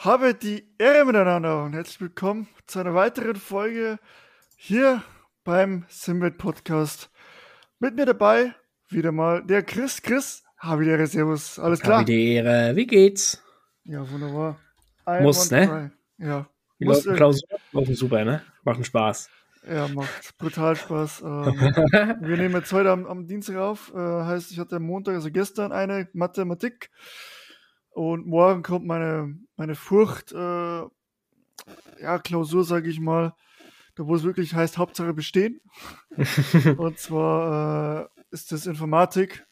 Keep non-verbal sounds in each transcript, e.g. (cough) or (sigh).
Habe die Ehre miteinander und herzlich willkommen zu einer weiteren Folge hier beim Simwelt Podcast. Mit mir dabei wieder mal der Chris. Chris, habe die Ehre, Servus. Alles klar? Habe die Ehre. Wie geht's? Ja, wunderbar. I Muss, ne? Try. Ja. Die Muss, Klausuren laufen super, ne? Machen Spaß. Ja, macht brutal Spaß. (laughs) Ähm, wir nehmen jetzt heute am, am Dienstag auf. Äh, heißt, ich hatte am Montag, also gestern, eine Mathematik. Und morgen kommt meine, meine Furcht, äh, ja, Klausur, sage ich mal, da wo es wirklich heißt, Hauptsache bestehen. (laughs) und zwar äh, ist das Informatik.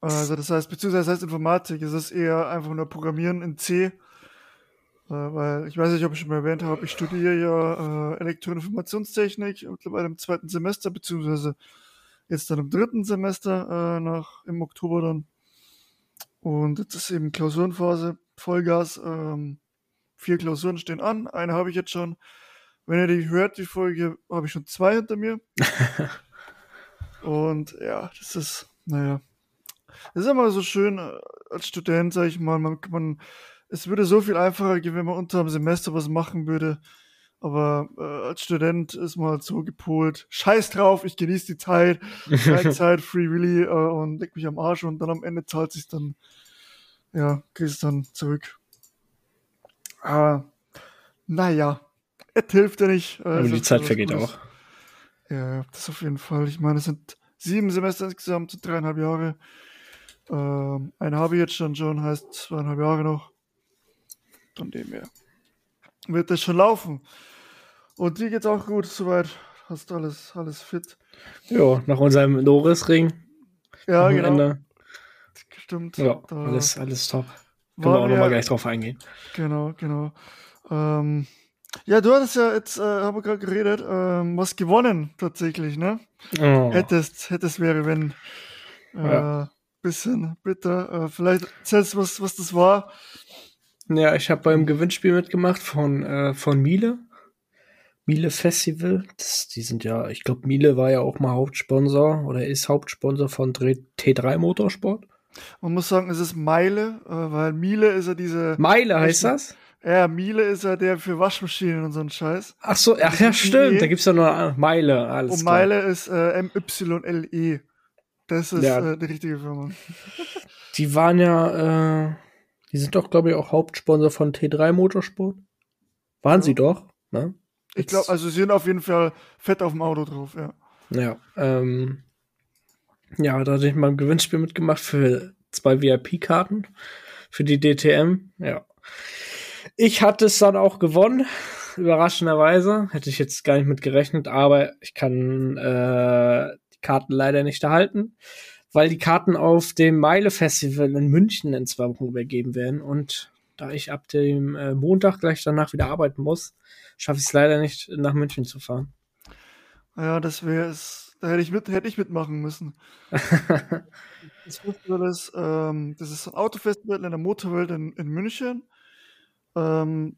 Also das heißt, beziehungsweise heißt Informatik, es ist eher einfach nur Programmieren in C. Äh, weil ich weiß nicht, ob ich schon mal erwähnt habe, ich studiere ja äh, Elektroinformationstechnik mittlerweile im zweiten Semester, beziehungsweise jetzt dann im dritten Semester äh, nach im Oktober dann. Und jetzt ist eben Klausurenphase, Vollgas. Ähm, vier Klausuren stehen an. Eine habe ich jetzt schon. Wenn ihr die hört, die Folge, habe ich schon zwei hinter mir. (laughs) Und ja, das ist, naja. Das ist immer so schön äh, als Student, sag ich mal. Man, man, es würde so viel einfacher gehen, wenn man unter dem Semester was machen würde. Aber äh, als Student ist man halt so gepolt. Scheiß drauf, ich genieße die Zeit. (laughs) Zeit, Free Willy äh, und leck mich am Arsch und dann am Ende zahlt sich dann ja, kriegst dann zurück. Ah, naja, es hilft ja nicht. Aber die Zeit vergeht Gutes. auch. Ja, das auf jeden Fall. Ich meine, es sind sieben Semester insgesamt, so dreieinhalb Jahre. Ähm, eine habe ich jetzt schon, schon heißt zweieinhalb Jahre noch. Von dem her wird das schon laufen. Und dir geht's auch gut, soweit. Hast alles, alles fit. Ja, nach unserem Loris-Ring. Ja, genau. Ende stimmt. Ja, alles, alles top. Können wir auch nochmal gleich drauf eingehen. Genau, genau. Ähm, ja, du hattest ja jetzt, äh, haben wir gerade geredet, ähm, was gewonnen tatsächlich, ne? Oh. Hättest, hättest wäre, wenn. Äh, ja. Bisschen bitter. Äh, vielleicht erzählst du, was, was das war. Ja, ich habe beim Gewinnspiel mitgemacht von, äh, von Miele. Miele Festival. Das, die sind ja, ich glaube, Miele war ja auch mal Hauptsponsor oder ist Hauptsponsor von T3 Motorsport. Man muss sagen, es ist Meile, äh, weil Miele ist ja diese. Meile heißt das? Ja, Miele ist ja der für Waschmaschinen und so ein Scheiß. Ach so, ach ja, stimmt. Da gibt's ja nur Meile. Alles und Meile ist äh, MYLE. Das ist ja. äh, die richtige Firma. (laughs) Die waren ja, äh, die sind doch, glaube ich, auch Hauptsponsor von T3 Motorsport. Waren ja. sie doch, ne? Ich glaube, also sie sind auf jeden Fall fett auf dem Auto drauf, ja. Ja, ähm, ja, da hatte ich mal ein Gewinnspiel mitgemacht für zwei VIP-Karten für die DTM. Ja. Ich hatte es dann auch gewonnen, überraschenderweise. Hätte ich jetzt gar nicht mit gerechnet, aber ich kann äh, die Karten leider nicht erhalten, weil die Karten auf dem Meile-Festival in München in zwei Wochen übergeben werden. Und da ich ab dem äh, Montag gleich danach wieder arbeiten muss, schaffe ich es leider nicht, nach München zu fahren. Ja, das wäre es da hätte ich, mit, hätte ich mitmachen müssen. (laughs) das Festival ist, ähm, das ist ein Autofestival in der Motorwelt in, in München. Ähm,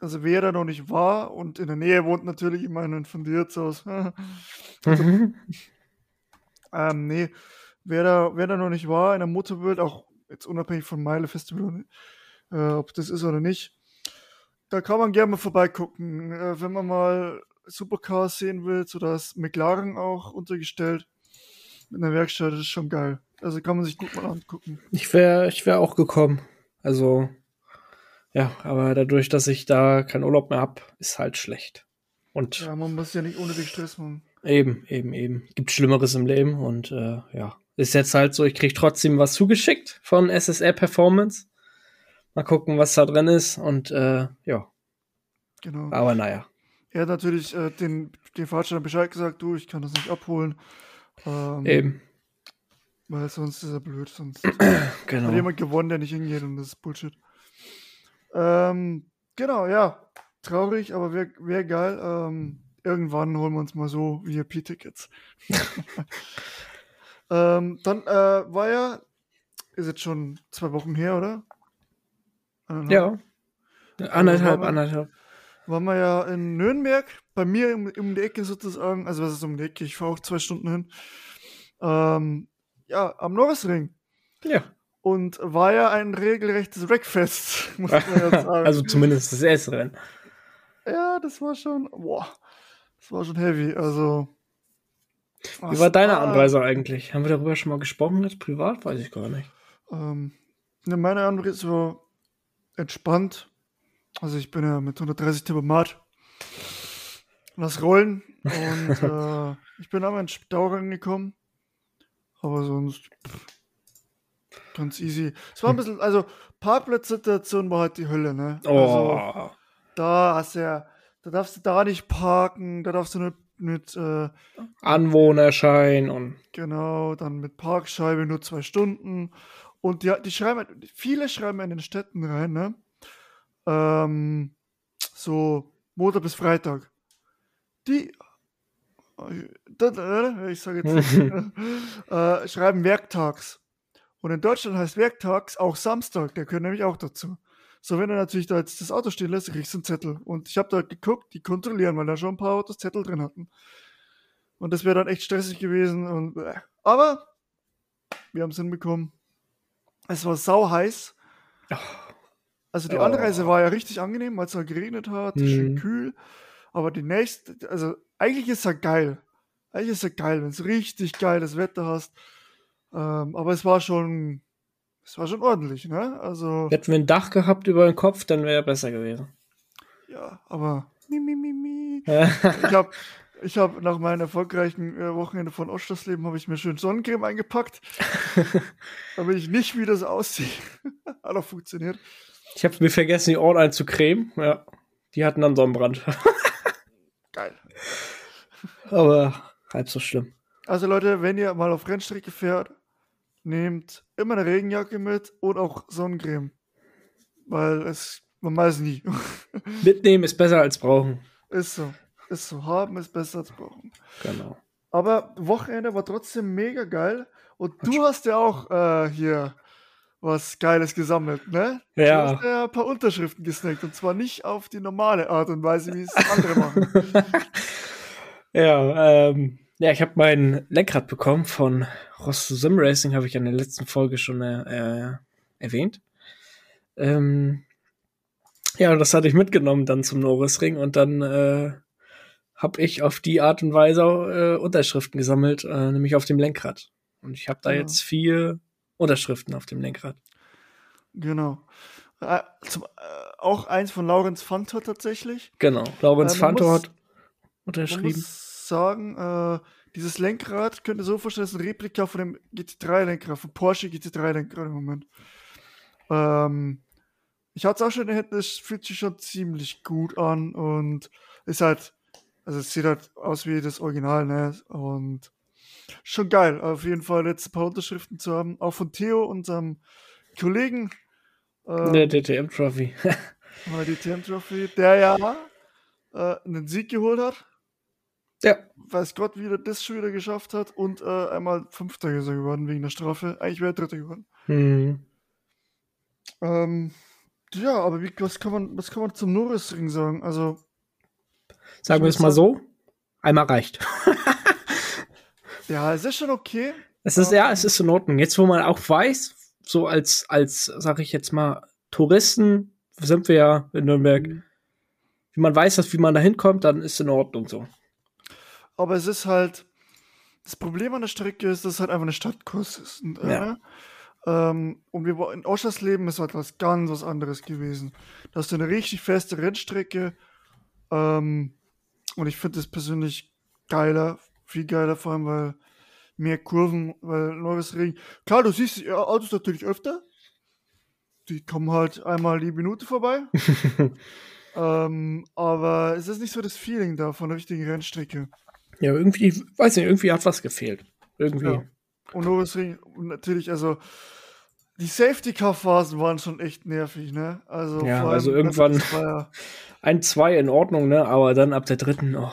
also wer da noch nicht war und in der Nähe wohnt natürlich immer ein von Wirtshaus. (laughs) also, ähm, nee, wer da, wer da noch nicht war in der Motorwelt, auch jetzt unabhängig von Meile Festival, äh, ob das ist oder nicht, da kann man gerne mal vorbeigucken. Äh, wenn man mal Supercars sehen willst oder ist McLaren auch untergestellt mit einer Werkstatt, das ist schon geil. Also kann man sich gut mal angucken. Ich wäre ich wär auch gekommen. Also, ja, aber dadurch, dass ich da keinen Urlaub mehr habe, ist halt schlecht. Und ja, man muss ja nicht ohne dich Stress machen. Eben, eben, eben. Gibt Schlimmeres im Leben und äh, ja. Ist jetzt halt so, ich krieg trotzdem was zugeschickt von SSR Performance. Mal gucken, was da drin ist und äh, ja. Genau. Aber naja. Er hat natürlich äh, den, den Fahrsteller Bescheid gesagt, du, ich kann das nicht abholen. Ähm, Eben. Weil sonst ist er blöd, sonst (clears throat) genau. hat jemand gewonnen, der nicht hingeht und das ist Bullshit. Ähm, genau, ja. Traurig, aber wäre wär geil. Ähm, irgendwann holen wir uns mal so VIP-Tickets. (laughs) ähm, dann äh, war ja, ist jetzt schon zwei Wochen her, oder? Anderthalb. Ja. Anderthalb, anderthalb waren wir ja in Nürnberg, bei mir um, um die Ecke sozusagen, also was ist um die Ecke, ich fahre auch zwei Stunden hin. Ähm, ja, am Norrisring. Ja. und war ja ein regelrechtes Wreckfest, (laughs) muss man ja (laughs) sagen. Also zumindest das erste Rennen. Ja, das war schon, boah, das war schon heavy. Also. Wie war deine Anreise eigentlich? Haben wir darüber schon mal gesprochen jetzt privat? Weiß ich gar nicht. Ähm, ne, meine Anreise war entspannt. Also ich bin ja mit 130 Tempomat. Lass rollen und (laughs) äh, ich bin aber in Stau gekommen. Aber sonst pff, ganz easy. Es war ein bisschen, also Parkplatzsituation war halt die Hölle, ne? Oh. Also, da hast du ja, da darfst du da nicht parken, da darfst du nicht mit äh, Anwohnerschein und genau, dann mit Parkscheibe nur zwei Stunden. Und die, die schreiben, viele schreiben in den Städten rein, ne? Ähm, so Montag bis Freitag. Die ich sage jetzt (laughs) äh, schreiben werktags. Und in Deutschland heißt werktags auch Samstag, der gehört nämlich auch dazu. So, wenn du natürlich da jetzt das Auto stehen lässt, kriegst du einen Zettel. Und ich habe da geguckt, die kontrollieren, weil da schon ein paar Autos Zettel drin hatten. Und das wäre dann echt stressig gewesen. Und, äh. Aber wir haben es hinbekommen. Es war sau heiß. Also die. Anreise war ja richtig angenehm, weil es halt geregnet hat, schön Mhm. kühl. Aber die nächste, also eigentlich ist ja geil. Eigentlich ist ja geil, wenn du richtig geiles Wetter hast. Ähm, aber es war schon, es war schon ordentlich, ne? Also, hätten wir ein Dach gehabt über den Kopf, dann wäre besser gewesen. ja, aber mi, mi, mi, mi. Ja. (laughs) Ich habe ich hab nach meinem erfolgreichen äh, Wochenende von Ostschlossleben habe ich mir schön Sonnencreme eingepackt, (laughs) damit ich nicht wieder so aussehe. (laughs) Hat auch funktioniert. Ich habe mir vergessen, die Ohren einzucremen. Ja, die hatten dann Sonnenbrand. (laughs) Geil. Aber halb so schlimm. Also Leute, wenn ihr mal auf Rennstrecke fährt, nehmt immer eine Regenjacke mit und auch Sonnencreme. Weil es, man weiß nie. (laughs) Mitnehmen ist besser als brauchen. ist so. Ist so. Haben ist besser als brauchen. Genau. Aber Wochenende war trotzdem mega geil. Und du hast ja auch äh, hier was Geiles gesammelt, ne? Du Ja. hast ja ein paar Unterschriften gesnackt. Und zwar nicht auf die normale Art und Weise, wie es andere machen. (laughs) Ja, ähm, ja, ich habe mein Lenkrad bekommen von Rosso Sim Racing, habe ich in der letzten Folge schon äh, erwähnt. Ähm, ja, das hatte ich mitgenommen dann zum Norrisring und dann äh, habe ich auf die Art und Weise äh, Unterschriften gesammelt, äh, nämlich auf dem Lenkrad. Und ich habe da Ja. jetzt vier Unterschriften auf dem Lenkrad. genau. Äh, zum, äh, auch eins von Laurenz Fantor tatsächlich. Genau. Laurens Äh, man Fanto muss- hat Man unterschrieben. muss sagen, äh, dieses Lenkrad könnt ihr so vorstellen, das ist ein Replika von dem GT3-Lenkrad, von Porsche GT3-Lenkrad im Moment. Ähm, ich hatte es auch schon in Händen, es fühlt sich schon ziemlich gut an und ist halt, also es sieht halt aus wie das Original, ne? Und schon geil, auf jeden Fall jetzt ein paar Unterschriften zu haben, auch von Theo, unserem Kollegen, ähm, Der DTM Trophy. (laughs) bei DTM Trophy, der ja äh, einen Sieg geholt hat ja. weiß Gott, wie er das schon wieder geschafft hat und äh, einmal Fünfter ist er geworden wegen der Strafe. Eigentlich wäre er Dritter geworden. Hm. Ähm, ja, aber wie, was, kann man, was kann man zum Norrisring sagen? Also, Sagen wir es mal so. Einmal reicht. (laughs) ja, es ist schon okay. Es ist, ja, es ist in Ordnung. Jetzt, wo man auch weiß, so als, als, sag ich jetzt mal, Touristen sind wir ja in Nürnberg. Wie man weiß, dass, wie man da hinkommt, dann ist in Ordnung so. Aber es ist halt, das Problem an der Strecke ist, dass es halt einfach eine Stadtkurs ist. Und, äh, Ja. ähm, und wir in Oschersleben ist halt was ganz was anderes gewesen. Da hast du eine richtig feste Rennstrecke. Ähm, und ich finde das persönlich geiler, viel geiler, vor allem weil mehr Kurven, weil neues Regen. Klar, du siehst die Autos natürlich öfter. Die kommen halt einmal die Minute vorbei. (laughs) ähm, aber es ist nicht so das Feeling da von der richtigen Rennstrecke. Ja, irgendwie, weiß nicht, irgendwie hat was gefehlt. Irgendwie. Ja. Und Nürburgring, und natürlich, also die Safety-Car-Phasen waren schon echt nervig, ne? Also, Ja, vor allem, also irgendwann- ja (laughs) Ein, zwei in Ordnung, ne? Aber dann ab der dritten, oh,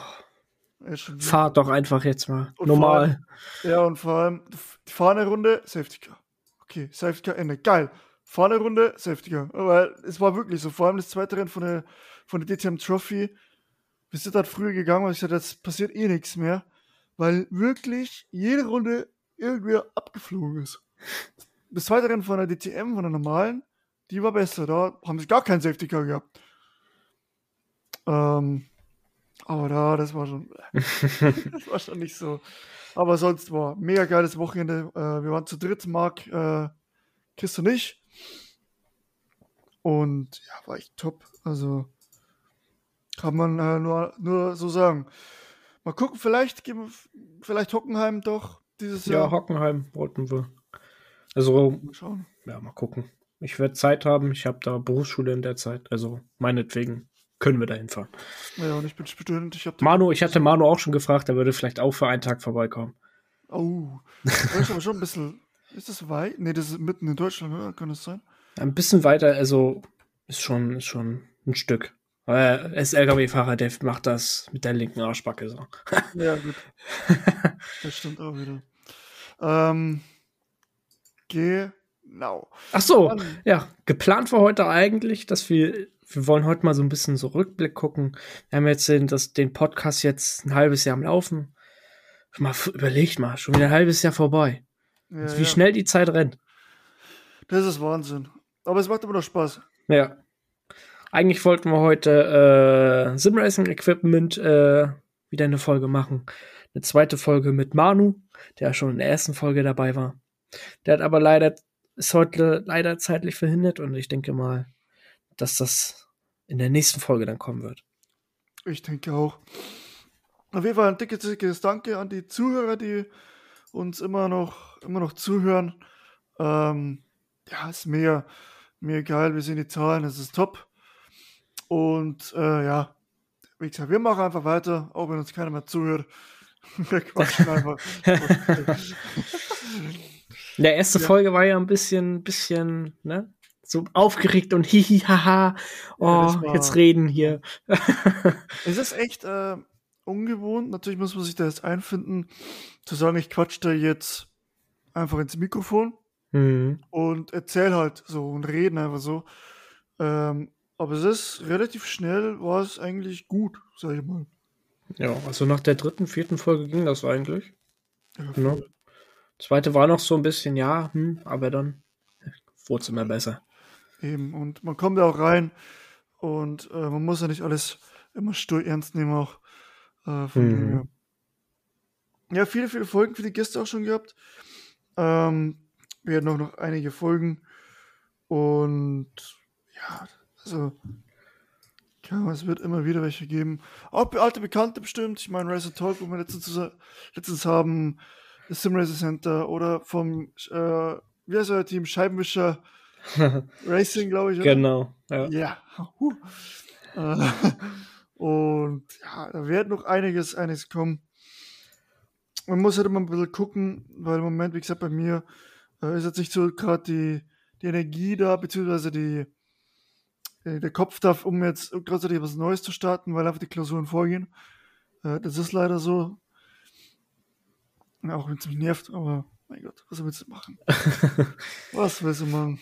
fahrt doch einfach jetzt mal Und normal. Ja, und vor allem, die fahrende Runde, Safety Car. Okay, Safety Car, Ende. Geil. Fahrende Runde, Safety Car. Weil es war wirklich so, vor allem das zweite Rennen von der, von der DTM Trophy. Wir sind halt früher gegangen, weil ich gesagt jetzt passiert eh nichts mehr. Weil wirklich jede Runde irgendwer abgeflogen ist. das zweite Rennen von der DTM, von der normalen, die war besser. Da haben sie gar keinen Safety Car gehabt. Ähm, aber da, das war schon, (laughs) das war schon nicht so. Aber sonst war mega geiles Wochenende. Äh, wir waren zu dritt, Marc, äh, Chris und ich. Und ja, war echt top. Also kann man äh, nur, nur so sagen. Mal gucken, vielleicht geben vielleicht Hockenheim doch dieses Ja, Jahr. Hockenheim wollten wir. Also, Mal schauen. ja, mal gucken. Ich werde Zeit haben. Ich habe da Berufsschule in der Zeit. Also, meinetwegen können wir da hinfahren. Ja, und ich bin Student. Ich Manu, ich hatte Manu auch schon gefragt, er würde vielleicht auch für einen Tag vorbeikommen. Oh, das ist aber schon ein bisschen. Ist das weit? Nee, das ist mitten in Deutschland, oder? Kann das sein? Ein bisschen weiter, also ist schon, ist schon ein Stück. Aber er ist LKW-Fahrer, der macht das mit der linken Arschbacke so. (laughs) Ja, gut. Das stimmt auch wieder. Ähm, genau. Ach so, Dann- ja, geplant war heute eigentlich, dass wir, wir wollen heute mal so ein bisschen so Rückblick gucken. Wir haben jetzt den, das, den Podcast jetzt ein halbes Jahr am Laufen. Mal überlegt mal, schon wieder ein halbes Jahr vorbei. Ja, Wie ja. schnell die Zeit rennt. Das ist Wahnsinn. Aber es macht immer noch Spaß. Ja. Eigentlich wollten wir heute äh, Simracing Equipment äh, wieder eine Folge machen. Eine zweite Folge mit Manu, der schon in der ersten Folge dabei war. Der hat aber leider, ist heute leider zeitlich verhindert und ich denke mal, dass das in der nächsten Folge dann kommen wird. Ich denke auch. Auf jeden Fall ein dickes, dickes Danke an die Zuhörer, die uns immer noch, immer noch zuhören. Ähm, ja, ist mega, mega geil. Wir sehen die Zahlen, es ist top. Und äh, ja, wie gesagt, wir machen einfach weiter, auch wenn uns keiner mehr zuhört. (laughs) Wir quatschen einfach. In (laughs) der erste Ja. Folge war ja ein bisschen, bisschen, ne? So aufgeregt und hihi, haha. Oh, war- jetzt reden hier. (laughs) Es ist echt äh, ungewohnt. Natürlich muss man sich da jetzt einfinden, zu sagen, ich quatsch da jetzt einfach ins Mikrofon Hm. und erzähl halt so und reden einfach so. Ähm, aber es ist relativ schnell, war es eigentlich gut, sag ich mal. Ja, also nach der dritten, vierten Folge ging das eigentlich. Ja, Ja. voll. Zweite war noch so ein bisschen, ja, hm, aber dann wurde es immer besser. Eben. Und man kommt da auch rein und äh, man muss ja nicht alles immer stur ernst nehmen auch. Äh, von dem Mhm. her. Ja, viele, viele Folgen, viele Gäste auch schon gehabt. Ähm, wir werden auch noch einige Folgen. Und ja, also ja, es wird immer wieder welche geben. Auch alte Bekannte bestimmt. Ich meine, Racer Talk, wo wir letztens, letztens haben, das Sim Racer Center oder vom, äh, wie heißt euer Team? Scheibenwischer (laughs) Racing, glaube ich. oder? genau. Ja. Ja. Äh, Und ja, da wird noch einiges, einiges kommen. Man muss halt immer ein bisschen gucken, weil im Moment, wie gesagt, bei mir äh, ist jetzt nicht so gerade die, die Energie da, beziehungsweise die, äh, der Kopf da, um jetzt großartig was Neues zu starten, weil einfach die Klausuren vorgehen. Äh, das ist leider so. Ja, auch wenn es mich nervt, aber mein Gott, was willst du machen? (laughs) was willst du machen?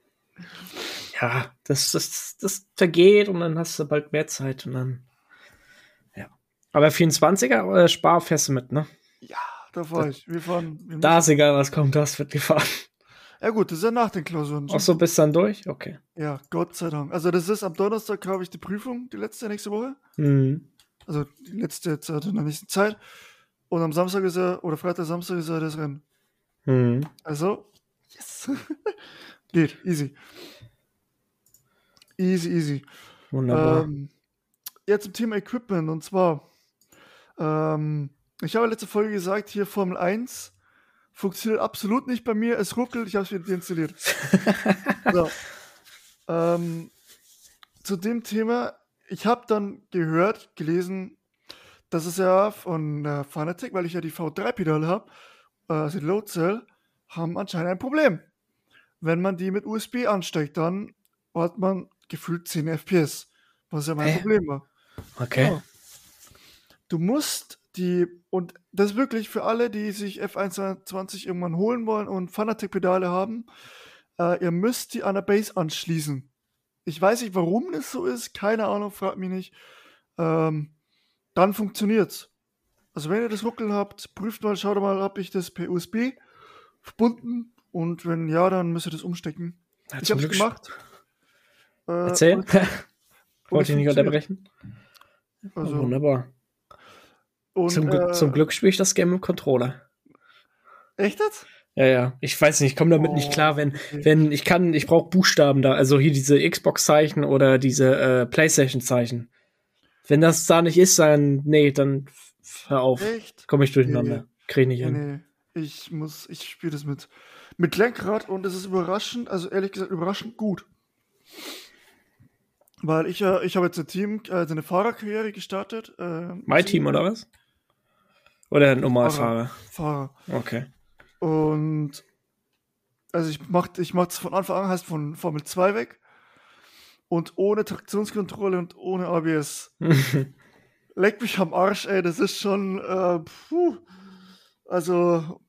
(laughs) ja, das, das, das vergeht und dann hast du bald mehr Zeit und dann. Ja. Aber 24er äh, Spar fährst du mit, ne? Ja, da fahr ich. Wir fahren. Wir Da ist egal, was kommt, das wird gefahren. Ja gut, das ist ja nach den Klausuren. Ach so, bist dann durch? Okay. Ja, Gott sei Dank. Also das ist am Donnerstag habe ich die Prüfung, die letzte nächste Woche. Mhm. Also die letzte Zeit in der nächsten Zeit. Und am Samstag ist er, oder Freitag, Samstag ist er das Rennen. Mhm. Also, yes. (laughs) Geht, easy. Easy, easy. Wunderbar. Ähm, jetzt zum Thema Equipment. Und zwar, ähm, ich habe letzte Folge gesagt, hier Formel 1 funktioniert absolut nicht bei mir. Es ruckelt, ich habe es wieder deinstalliert. (laughs) so. ähm, zu dem Thema, ich habe dann gehört, gelesen, dass es ja von äh, Fanatec, weil ich ja die V3-Pedale habe, äh, also die Load Cell, haben anscheinend ein Problem. Wenn man die mit USB ansteckt, dann hat man gefühlt 10 FPS, was ja mein Hä? Problem war. Okay. Ja. Du musst die, und das ist wirklich für alle, die sich F120 irgendwann holen wollen und Fanatec-Pedale haben, äh, ihr müsst die an der Base anschließen. Ich weiß nicht, warum das so ist, keine Ahnung, fragt mich nicht. Ähm, dann funktioniert's. Also wenn ihr das Ruckeln habt, prüft mal, schaut mal, ob ich das per USB verbunden Und wenn ja, dann müsst ihr das umstecken. Ja, ich hab's Glück- gemacht. Äh, Erzähl. und es- (laughs) Wollte ich nicht unterbrechen. Also, Wunderbar. und, Zum, Glück- äh, zum Glück spiele ich das Game im Controller. Echt jetzt? Ja, ja. Ich weiß nicht, ich komme damit nicht Oh, klar, wenn, okay. wenn ich kann, ich brauche Buchstaben da, also hier diese Xbox-Zeichen oder diese äh, PlayStation-Zeichen. Wenn das da nicht ist, dann, nee, dann hör auf. Echt? Komme ich durcheinander. Krieg ich nicht Nee, hin. nee. Ich muss, ich spiele das mit, mit Lenkrad und es ist überraschend, also ehrlich gesagt, überraschend gut. Weil ich ja, ich habe jetzt ein Team, also eine Fahrerkarriere gestartet. Äh, My Team oder was? Oder ein Normalfahrer? Fahrer. Okay. Und also ich mach, ich mach das von Anfang an, heißt von Formel 2 weg. Und ohne Traktionskontrolle und ohne ABS. (laughs) Leck mich am Arsch, ey, das ist schon, äh, puh. Also,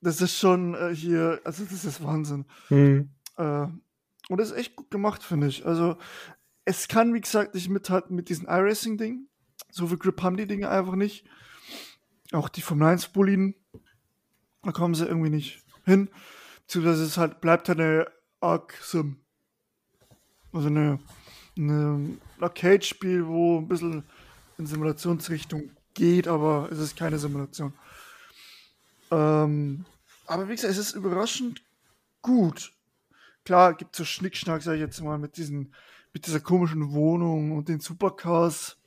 das ist schon äh, hier, also das ist Wahnsinn. hm. Äh, und das ist echt gut gemacht, finde ich. Also, es kann, wie gesagt, nicht mithalten mit diesen iRacing-Ding. So viel Grip haben die Dinge einfach nicht. Auch die Formel 1 Boliden, da kommen sie irgendwie nicht hin. Beziehungsweise es halt, bleibt halt eine Arc-Sim. Also eine, eine Arcade-Spiel, wo ein bisschen in Simulationsrichtung geht, aber es ist keine Simulation. Ähm, aber wie gesagt, es ist überraschend gut. Klar, gibt so Schnickschnack, sag ich jetzt mal, mit diesen, mit dieser komischen Wohnung und den Supercars.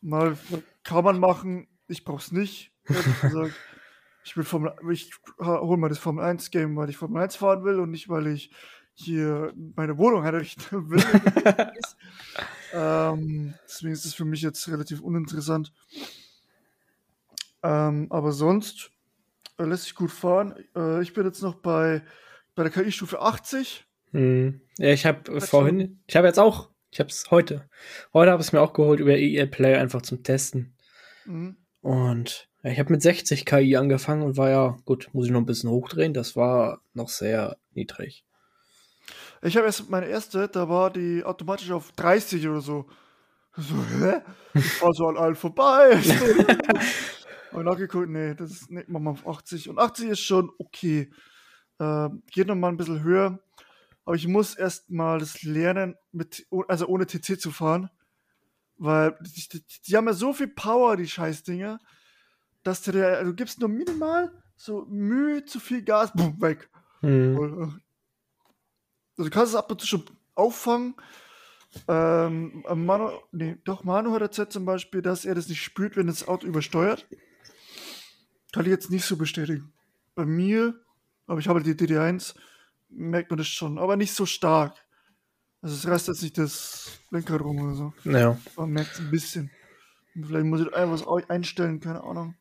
Mal kann man machen, ich brauch's nicht, ehrlich (laughs) gesagt. Ich will Formel, ich hol mal das Formel 1 Game, weil ich Formel 1 fahren will und nicht, weil ich hier meine Wohnung herrichten (laughs) will. ähm, deswegen ist es für mich jetzt relativ uninteressant. Ähm, aber sonst äh, lässt sich gut fahren. Äh, ich bin jetzt noch bei, bei der KI-Stufe 80. Hm. Ja, ich habe Hat vorhin, ich habe jetzt auch, ich habe es heute. Heute habe ich es mir auch geholt über EA Play einfach zum Testen. Mhm. Und ja, ich habe mit 60 KI angefangen und war ja, gut, muss ich noch ein bisschen hochdrehen, das war noch sehr niedrig. Ich habe erst meine erste, da war die automatisch auf 30 oder so. So, hä? Ich fahr so an allen vorbei. (laughs) Und nachgeguckt, nee, das ist, nee, machen wir auf 80. Und 80 ist schon okay. Ähm, geht noch mal ein bisschen höher. Aber ich muss erst mal das lernen, mit, also ohne TC zu fahren. Weil die, die, die haben ja so viel Power, die Scheißdinger, dass du dir, also du gibst nur minimal so Mühe zu viel Gas, boom, weg. Hm. Also du kannst es ab und zu schon auffangen. Ähm, Manu, nee, doch, Manu hat erzählt zum Beispiel, dass er das nicht spürt, wenn das Auto übersteuert. Kann ich jetzt nicht so bestätigen. Bei mir, aber ich habe die DD1, merkt man das schon, aber nicht so stark. Also es reißt jetzt nicht das Lenkrad rum oder so. Ja. Man merkt es ein bisschen. Vielleicht muss ich einfach was einstellen, keine Ahnung.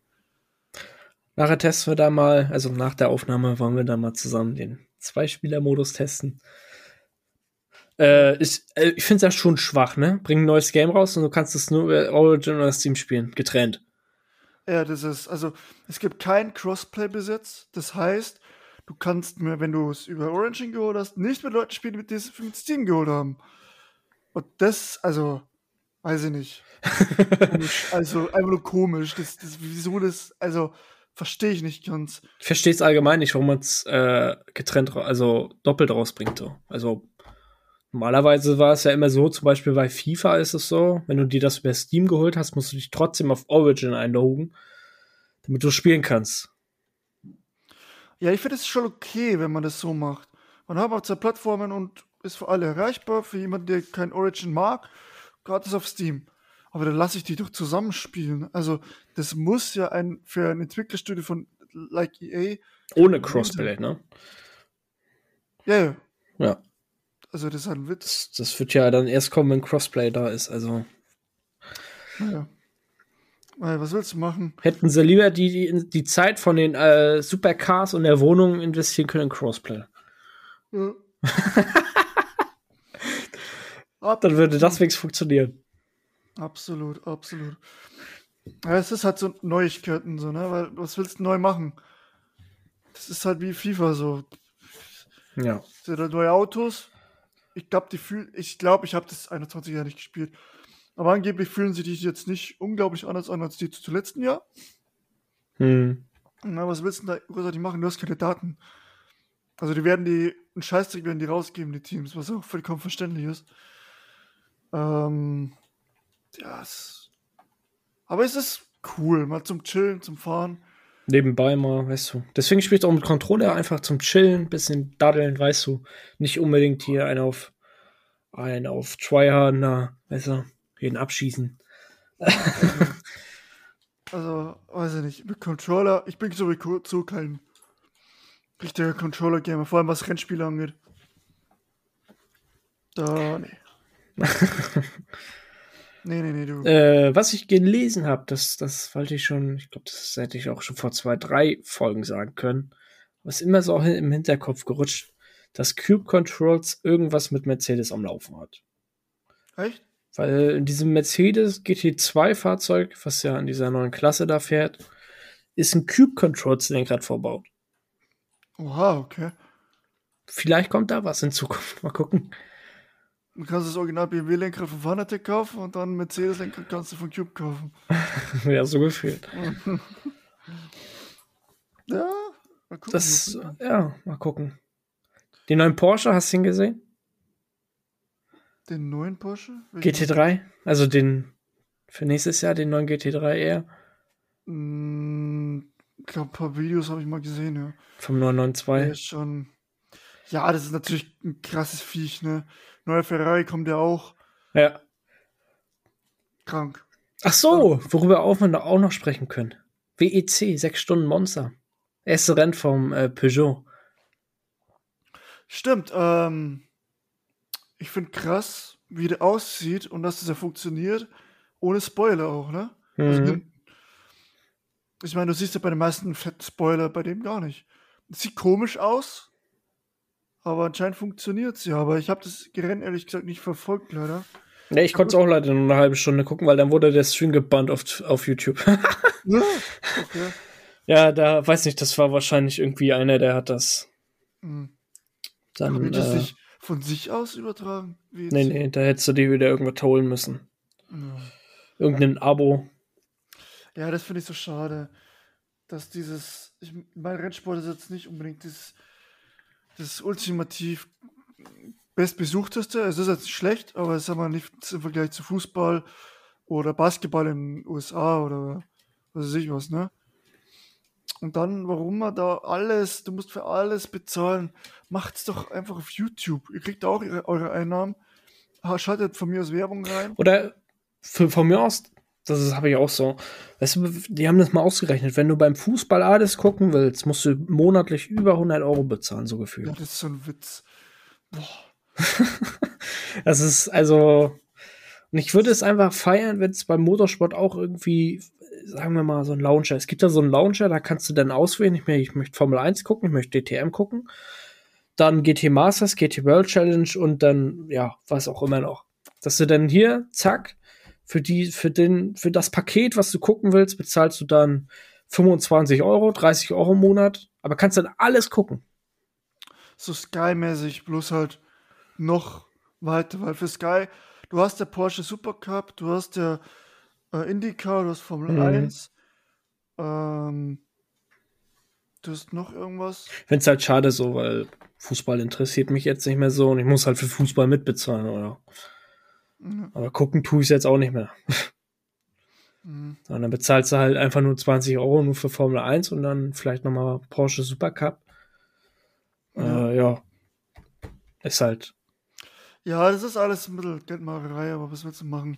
Nachher testen wir da mal, also nach der Aufnahme wollen wir da mal zusammen den Zwei-Spieler-Modus testen. Äh, ist, äh, ich finde es ja schon schwach, ne? Bring ein neues Game raus und du kannst es nur über Origin oder Steam spielen, getrennt. Ja, das ist, also es gibt keinen Crossplay-Besitz. Das heißt, du kannst mir, wenn du es über Origin geholt hast, nicht mit Leuten spielen, mit die es mit Steam geholt haben. Und das, also, weiß ich nicht. (laughs) Also, einfach nur komisch. Das, das, wieso das, also, verstehe ich nicht ganz. Ich verstehe es allgemein nicht, warum man es äh, getrennt, also doppelt rausbringt. So. Also normalerweise war es ja immer so, zum Beispiel bei FIFA ist es so, wenn du dir das über Steam geholt hast, musst du dich trotzdem auf Origin einloggen, damit du spielen kannst. Ja, ich finde es schon okay, wenn man das so macht. Man hat auch zwei Plattformen und ist für alle erreichbar. Für jemanden, der kein Origin mag, gratis auf Steam. Aber dann lasse ich die doch zusammenspielen. Also, das muss ja ein, für ein Entwicklerstudio von like EA. Ohne Crossplay, ne? Ja, ja. Ja. Also, das ist ein Witz. Das, das wird ja dann erst kommen, wenn Crossplay da ist. Also Naja. Naja, was willst du machen? hätten sie lieber die, die, die Zeit von den äh, Supercars und der Wohnung investieren können in Crossplay. Ja. (laughs) Dann würde das wenigstens funktionieren. Absolut, absolut. Ja, es ist halt so Neuigkeiten, so, ne? Weil, was willst du neu machen? Das ist halt wie FIFA so. Ja. sind halt neue Autos. Ich glaube, die fühlen, ich glaube, ich habe das 21 Jahre nicht gespielt. Aber angeblich fühlen sie dich jetzt nicht unglaublich anders an als die zu letzten Jahr. Hm. Na, was willst du da großartig machen? Du hast keine Daten. Also die werden die, einen Scheißdreck werden die rausgeben, die Teams, was auch vollkommen verständlich ist. Ähm, ja, es, aber es ist cool, mal zum Chillen, zum Fahren. Nebenbei mal, weißt du. Deswegen spiele ich auch mit Controller einfach zum Chillen, bisschen daddeln, weißt du. Nicht unbedingt hier einen auf, einen auf Tryhard, na, weißt du, jeden abschießen. (laughs) also, weiß ich nicht, mit Controller, ich bin sowieso kein richtiger Controller-Gamer, vor allem was Rennspiele angeht. Da, nee. (laughs) nee, nee, nee, du. Äh, was ich gelesen habe, das, das wollte ich schon, ich glaube, das hätte ich auch schon vor zwei, drei Folgen sagen können. Was immer so im Hinterkopf gerutscht, dass Cube Controls irgendwas mit Mercedes am Laufen hat. Echt? Weil in diesem Mercedes GT2 Fahrzeug, was ja in dieser neuen Klasse da fährt, ist ein Cube Controls Lenkrad verbaut. Oha, okay. Vielleicht kommt da was in Zukunft. Mal gucken. Du kannst das Original BMW-Lenkrad von Fanatec kaufen und dann Mercedes-Lenkrad kannst du von Cube kaufen. (laughs) ja, so gefühlt. (laughs) ja, mal gucken. Das, ja, mal gucken. Den neuen Porsche, hast du ihn gesehen? Den neuen Porsche? Welchen GT3? Also den für nächstes Jahr, den neuen GT3 R? Mm, ich glaube, ein paar Videos habe ich mal gesehen, ja. Vom 992? Der ist schon. Ja, das ist natürlich ein krasses Viech, ne? Neuer Ferrari kommt ja auch. Ja. Krank. Ach so, worüber auch wir auch noch sprechen können. WEC, sechs Stunden Monster. Erste Rennen vom äh, Peugeot. Stimmt, ähm, ich finde krass, wie der aussieht und dass das ja funktioniert, ohne Spoiler auch, ne? Also mhm. Also, ich meine, du siehst ja bei den meisten Fett-Spoiler bei dem gar nicht. Das sieht komisch aus, aber anscheinend funktioniert es ja. Aber ich habe das Rennen ehrlich gesagt nicht verfolgt, leider. Ja, ich konnte es auch leider nur eine halbe Stunde gucken, weil dann wurde der Stream gebannt auf, auf YouTube. (laughs) ja, okay. ja, da weiß nicht, das war wahrscheinlich irgendwie einer, der hat das. Mhm. Dann, Haben das äh, nicht von sich aus übertragen? Wie nee, nee, da hättest du dir wieder irgendwas holen müssen. Ja. Irgendein Abo. Ja, das finde ich so schade, dass dieses. Ich, mein Rennsport ist jetzt nicht unbedingt dieses das ultimativ bestbesuchteste. Es ist jetzt schlecht, aber es ist aber nicht im Vergleich zu Fußball oder Basketball in den USA oder was weiß ich was, ne? Und dann, warum man da alles, du musst für alles bezahlen, macht's doch einfach auf YouTube. Ihr kriegt auch eure Einnahmen. Schaltet von mir aus Werbung rein. Oder für, von mir aus das habe ich auch so. Weißt du, die haben das mal ausgerechnet. Wenn du beim Fußball alles gucken willst, musst du monatlich über 100 Euro bezahlen, so gefühlt. Ja, das ist so ein Witz. Boah. (laughs) das ist also. Und ich würde es einfach feiern, wenn es beim Motorsport auch irgendwie, sagen wir mal, so ein Launcher. Es gibt da so einen Launcher, da kannst du dann auswählen. Ich, ich möchte Formel 1 gucken, ich möchte DTM gucken. Dann GT Masters, GT World Challenge und dann, ja, was auch immer noch. Dass du dann hier, zack, für die, für den, für das Paket, was du gucken willst, bezahlst du dann 25 Euro, 30 Euro im Monat, aber kannst dann alles gucken. So Sky-mäßig, bloß halt noch weiter, weil für Sky, du hast der Porsche Supercup, du hast der äh, IndyCar, du hast Formel mhm. 1, ähm, du hast noch irgendwas. Wenn es halt schade so, weil Fußball interessiert mich jetzt nicht mehr so und ich muss halt für Fußball mitbezahlen, oder? Mhm. Aber gucken tue ich es jetzt auch nicht mehr. Mhm. Und dann bezahlst du halt einfach nur 20 Euro nur für Formel 1 und dann vielleicht nochmal Porsche Supercup. Mhm. Äh, ja. Ist halt. Ja, das ist alles Mittelgeldmacherei, aber was willst du machen?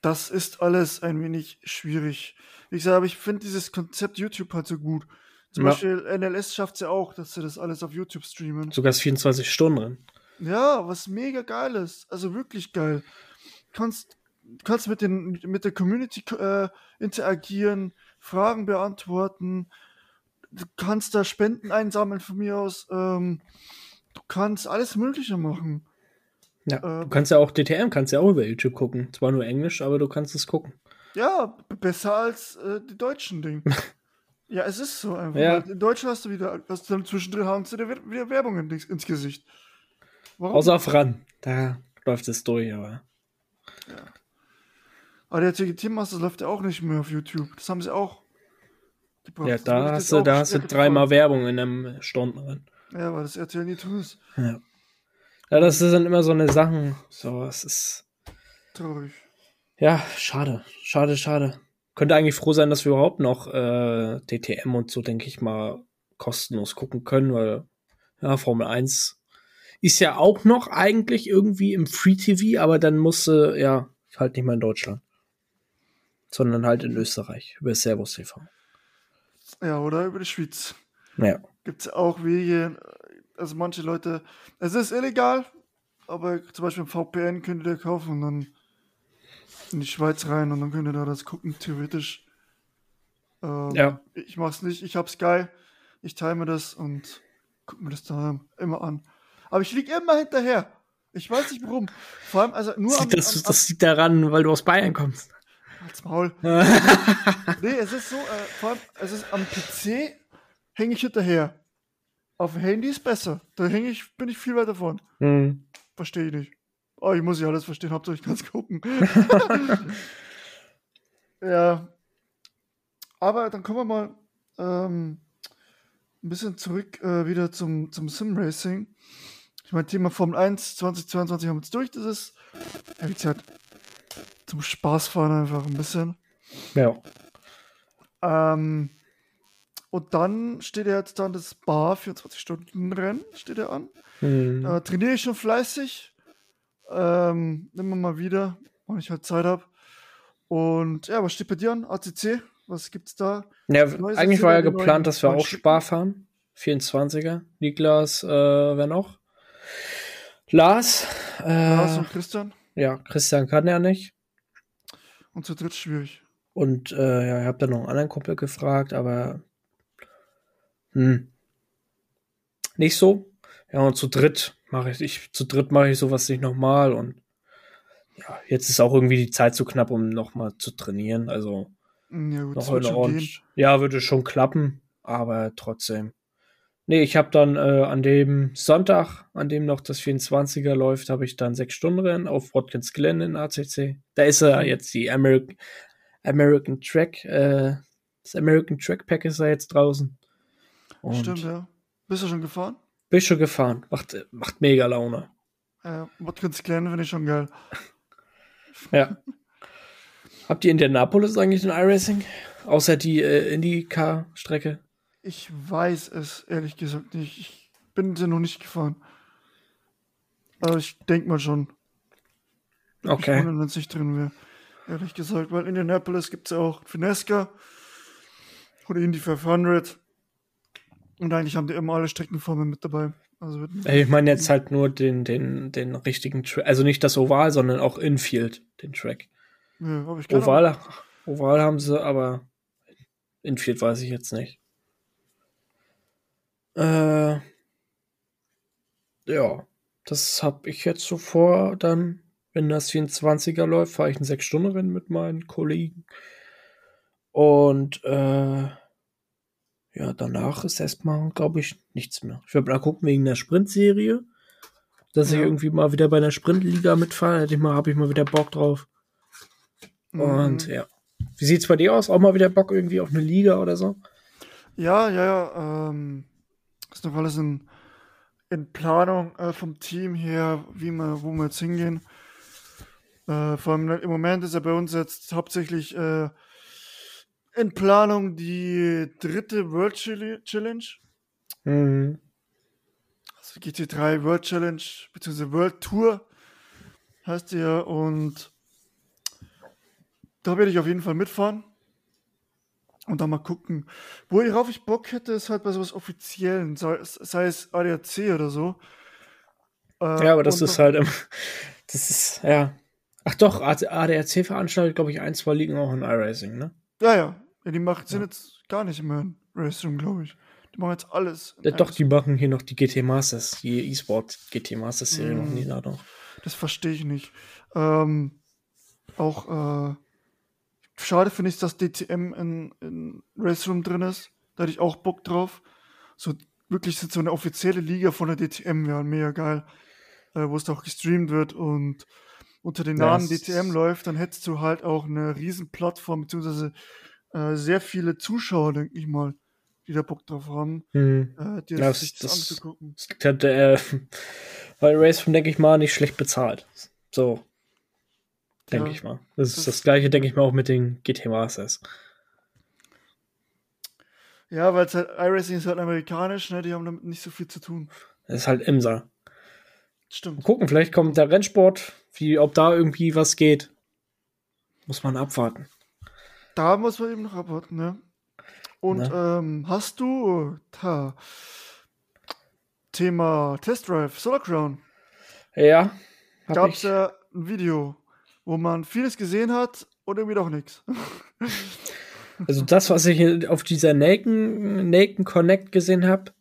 Das ist alles ein wenig schwierig. Wie gesagt, aber ich finde dieses Konzept YouTube halt so gut. Zum ja. Beispiel NLS schafft es ja auch, dass sie das alles auf YouTube streamen. Sogar 24 Stunden drin. Ja, was mega geil ist. Also wirklich geil. Du kannst, kannst mit, den, mit der Community äh, interagieren, Fragen beantworten. Du kannst da Spenden einsammeln von mir aus. Ähm, du kannst alles Mögliche machen. Ja, äh, du kannst ja auch DTM, kannst ja auch über YouTube gucken. Zwar nur Englisch, aber du kannst es gucken. Ja, besser als äh, die deutschen Dinge. (laughs) ja, es ist so einfach. Ja. In Deutschland hast du wieder, hast du dann zwischendrin haben sie wieder Werbung ins Gesicht. Warum? Außer auf RAN. Da läuft es durch, aber. Ja. Aber der TGT Masters läuft ja auch nicht mehr auf YouTube. Das haben sie auch gebracht. Ja, da hast, du, da hast du dreimal Werbung in einem Stunden drin. Ja, weil das RTL nie tut. Ja. Ja, das sind immer so eine Sachen. So, es ist. Traurig. Ja, schade. Schade, schade. Könnte eigentlich froh sein, dass wir überhaupt noch äh, DTM und so, denke ich mal, kostenlos gucken können, weil ja, Formel 1 ist ja auch noch eigentlich irgendwie im Free TV, aber dann musste, ja, halt nicht mal in Deutschland. Sondern halt in Österreich, über Servus TV. Ja, oder über die Schweiz. Ja. Gibt es auch Wege, also manche Leute, es ist illegal, aber zum Beispiel ein VPN könnt ihr kaufen und dann in die Schweiz rein und dann könnt ihr da das gucken, theoretisch. Ähm, Ja. Ich mach's nicht, ich hab Sky, ich teile mir das und guck mir das da immer an. Aber ich lieg immer hinterher. Ich weiß nicht warum. Vor allem, also nur am, Das, am, das liegt daran, weil du aus Bayern kommst. Halt's Maul. (laughs) Nee, es ist so, äh, vor allem, es ist am PC hänge ich hinterher. Auf dem Handy ist besser. Da hänge ich, bin ich viel weiter vorn. Hm. Verstehe ich nicht. Oh, ich muss ja alles verstehen, Hauptsache ich kann es gucken. (laughs) ja. Aber dann kommen wir mal ähm, ein bisschen zurück äh, wieder zum, zum Sim-Racing. Ich meine, Thema Formel 1 2022 haben wir jetzt durch. Das ist, ja, wie gesagt, zum Spaßfahren einfach ein bisschen. Ja. Ähm, und dann steht ja jetzt dann das Bar 24-Stunden-Rennen, steht ja an. Hm. Äh, trainiere ich schon fleißig. Ähm, immer mal wieder, wann ich halt Zeit habe. Und ja, was steht bei dir an? ACC? Was gibt's da? Ja, eigentlich war ja geplant, dass wir auch. Spar fahren. 24er. Niklas, äh, wer noch? Lars. Äh, Lars und Christian. ja, Christian kann ja nicht. Und zu dritt schwierig. Und äh, ja, ich habe dann noch einen anderen Kumpel gefragt, aber hm, nicht so. Ja, und zu dritt mache ich, ich zu dritt mache ich sowas nicht nochmal und ja, jetzt ist auch irgendwie die Zeit zu knapp, um nochmal zu trainieren. Also Hm, Ja, gut, noch gehen. Ordnung. Ja, würde schon klappen, aber trotzdem. Nee, ich habe dann äh, an dem Sonntag, an dem noch das 24er läuft, habe ich dann sechs Stunden Rennen auf Watkins Glen in ACC. Da ist ja Mhm. jetzt die American, American Track, äh, das American Track Pack ist ja jetzt draußen. Und Stimmt, ja. Bist du schon gefahren? bin schon gefahren. Macht, macht mega Laune. Ja, Watkins Glen finde ich schon geil. Ja. Habt ihr Indianapolis eigentlich ein iRacing? Außer die äh, IndyCar-Strecke? Ich weiß es ehrlich gesagt nicht. Ich bin sie noch nicht gefahren. Aber ich denke mal schon. Okay. wundern, wenn es nicht drin wäre. Ehrlich gesagt, weil in Indianapolis gibt es ja auch Finesca oder Indy 500. Und eigentlich haben die immer alle Streckenformen mit dabei. Also Ich meine jetzt halt nur den, den, den richtigen Track. Also nicht das Oval, sondern auch Infield, den Track. ja, ich Oval, Oval haben sie, aber Infield weiß ich jetzt nicht. Äh, ja, das habe ich jetzt so vor. Dann, wenn das 24er läuft, fahre ich ein 6-Stunden-Rennen mit meinen Kollegen. Und äh, ja, danach ist erstmal, glaube ich, nichts mehr. Ich werde mal gucken wegen der Sprintserie, dass ich Ja. irgendwie mal wieder bei einer Sprintliga mitfahre. Hätte ich mal, habe ich mal wieder Bock drauf. Und Mhm. ja. Wie sieht's bei dir aus? Auch mal wieder Bock irgendwie auf eine Liga oder so? Ja, ja, ja. Ähm, ist noch alles in, in Planung äh, vom Team her, wie wir, wo wir jetzt hingehen. Äh, vor allem im Moment ist ja bei uns jetzt hauptsächlich äh, in Planung die dritte World Challenge. Mhm. Also GT3 World Challenge, beziehungsweise World Tour heißt die ja. Und da werde ich auf jeden Fall mitfahren. Und dann mal gucken. Worauf ich Bock hätte, ist halt bei sowas Offiziellen, sei, es- sei es ADAC oder so. Äh, Ja, aber das ist halt, ähm, (laughs) das ist, ja. Ach doch, ADAC veranstaltet, glaube ich, ein, zwei Ligen auch in iRacing, ne? Ja, ja. ja die macht, sind Ja. jetzt gar nicht mehr in Racing, glaube ich. Die machen jetzt alles. Ja, doch, die machen hier noch die GT Masters, die E-Sport GT Masters Serie Mhm. noch nie da noch. Das verstehe ich nicht. Ähm, auch äh, schade finde ich, dass DTM in, in Race Room drin ist. Da hätte ich auch Bock drauf. So wirklich so eine offizielle Liga von der DTM wäre mega geil, äh, wo es auch gestreamt wird und unter den Namen es- DTM läuft, dann hättest du halt auch eine riesen Plattform, beziehungsweise äh, sehr viele Zuschauer, denke ich mal. die da Bock drauf haben, Hm. äh, dir Ja, das, das- sich das, das- anzugucken. Das halt, äh, (laughs) weil Racefilm, denke ich mal, nicht schlecht bezahlt. So, denke Ja. ich mal. Das ist Das- das, gleiche, denke ich mal, auch mit den GT Masters. Ja, weil es halt, iRacing ist halt amerikanisch, ne? Die haben damit nicht so viel zu tun. Das ist halt Imsa. Mal Stimmt. gucken, vielleicht kommt der Rennsport, wie, ob da irgendwie was geht. Muss man abwarten. Da muss man eben noch abwarten, ne? Und Ne? ähm, hast du da, Thema Test Drive, Solar Crown, Ja, hab gab es ja ein Video, wo man vieles gesehen hat und irgendwie doch nichts. (laughs) Also das, was ich auf dieser Naked, Naked Connect gesehen habe,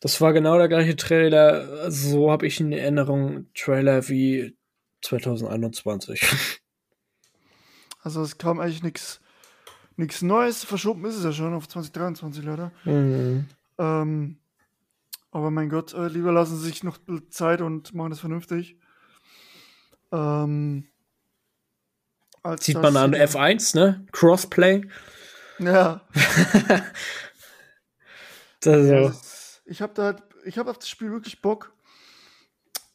das war genau der gleiche Trailer. So habe ich in Erinnerung Trailer wie 2021. (laughs) Also es kam eigentlich nichts nichts Neues. Verschoben ist es ja schon auf 2023 leider. Mhm. Ähm, aber mein Gott, äh, lieber lassen sie sich noch Zeit und machen das vernünftig. Ähm, als Sieht man an sie- F1, ne? Crossplay. Ja, Das, Ja, so. das ist- ich habe da ich habe auf das Spiel wirklich Bock.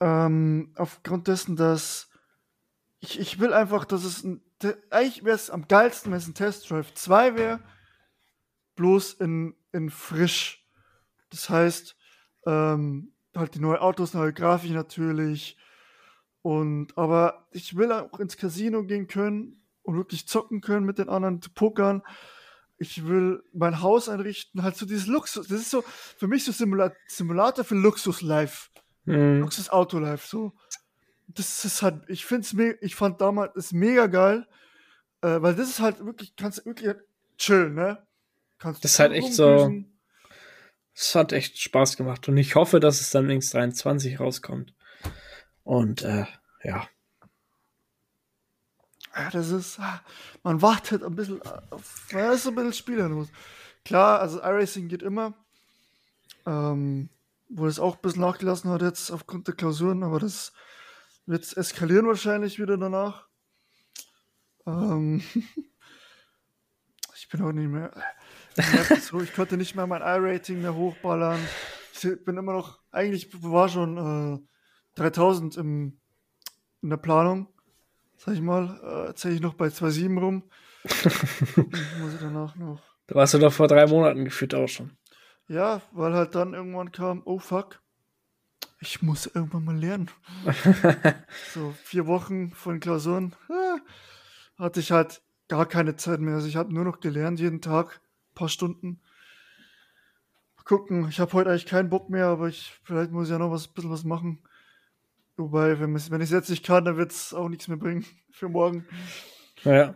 Ähm, aufgrund dessen, dass ich, ich will einfach, dass es ein, eigentlich wäre es am geilsten, wenn es ein Test Drive 2 wäre, bloß in, in frisch. Das heißt, ähm, halt die neuen Autos, neue Grafik natürlich. Und aber ich will auch ins Casino gehen können und wirklich zocken können mit den anderen, pokern ich will mein Haus einrichten, halt so dieses Luxus. Das ist so für mich so Simula Simulator für Luxus-Life, Mhm. Luxus-Auto-Life. So, das ist halt, ich finde es, me ich fand damals es mega geil, äh, weil das ist halt wirklich, kannst du wirklich halt chillen, ne? Kannst Das ist halt echt so-. Es hat echt Spaß gemacht und ich hoffe, dass es dann links 23 rauskommt. Und äh, ja. Ja, das ist, ah, man wartet ein bisschen auf, man ist ein bisschen spielerisch. Klar, also iRacing geht immer. Ähm, wo es auch ein bisschen nachgelassen hat jetzt aufgrund der Klausuren, aber das wird eskalieren wahrscheinlich wieder danach. Ähm, (laughs) ich bin auch nicht mehr, ich konnte nicht mehr mein iRating mehr hochballern. Ich bin immer noch, eigentlich war schon äh, 3000 im, in der Planung sag ich mal, äh, zähle ich noch bei 2,7 rum. (laughs) Muss ich danach noch. Da warst du doch vor drei Monaten gefühlt auch schon. Ja, weil halt dann irgendwann kam, oh fuck, ich muss irgendwann mal lernen. (laughs) so vier Wochen von Klausuren äh, hatte ich halt gar keine Zeit mehr. Also ich habe nur noch gelernt, jeden Tag, ein paar Stunden. Mal gucken, ich habe heute eigentlich keinen Bock mehr, aber ich vielleicht muss ich ja noch was, bisschen was machen. Wobei, wenn, wenn ich es jetzt nicht kann, dann wird es auch nichts mehr bringen (laughs) für morgen. Ja.